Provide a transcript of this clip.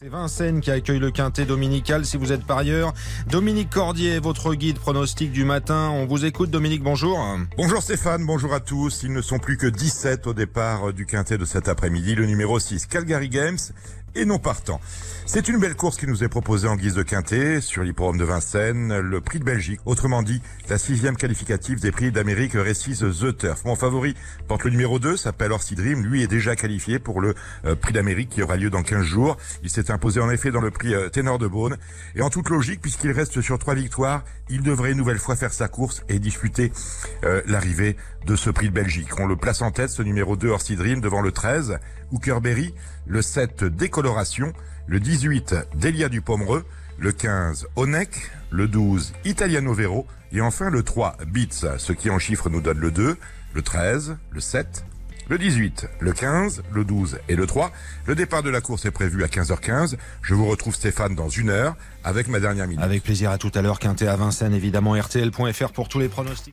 C'est Vincennes qui accueille le quintet dominical si vous êtes parieur. Dominique Cordier, votre guide pronostic du matin. On vous écoute Dominique, bonjour. Bonjour Stéphane, bonjour à tous. Ils ne sont plus que 17 au départ du quintet de cet après-midi. Le numéro 6, Calgary Games et non partant. C'est une belle course qui nous est proposée en guise de quintet sur l'hippodrome de Vincennes, le prix de Belgique, autrement dit la sixième qualificative des prix d'Amérique Récise The Turf. Mon favori porte le numéro 2, s'appelle Orsi Dream, lui est déjà qualifié pour le euh, prix d'Amérique qui aura lieu dans 15 jours. Il s'est imposé en effet dans le prix euh, Ténor de Beaune et en toute logique puisqu'il reste sur trois victoires, il devrait une nouvelle fois faire sa course et disputer euh, l'arrivée de ce prix de Belgique. On le place en tête ce numéro 2 Orsi Dream devant le 13 Hookerberry, le 7 Le 18 Delia du Pomereux, le 15 Onec, le 12 Italiano Vero et enfin le 3 Beats, ce qui en chiffres nous donne le 2, le 13, le 7, le 18, le 15, le 12 et le 3. Le départ de la course est prévu à 15h15. Je vous retrouve Stéphane dans une heure avec ma dernière minute. Avec plaisir à tout à l'heure, quintet à Vincennes, évidemment, RTL.fr pour tous les pronostics.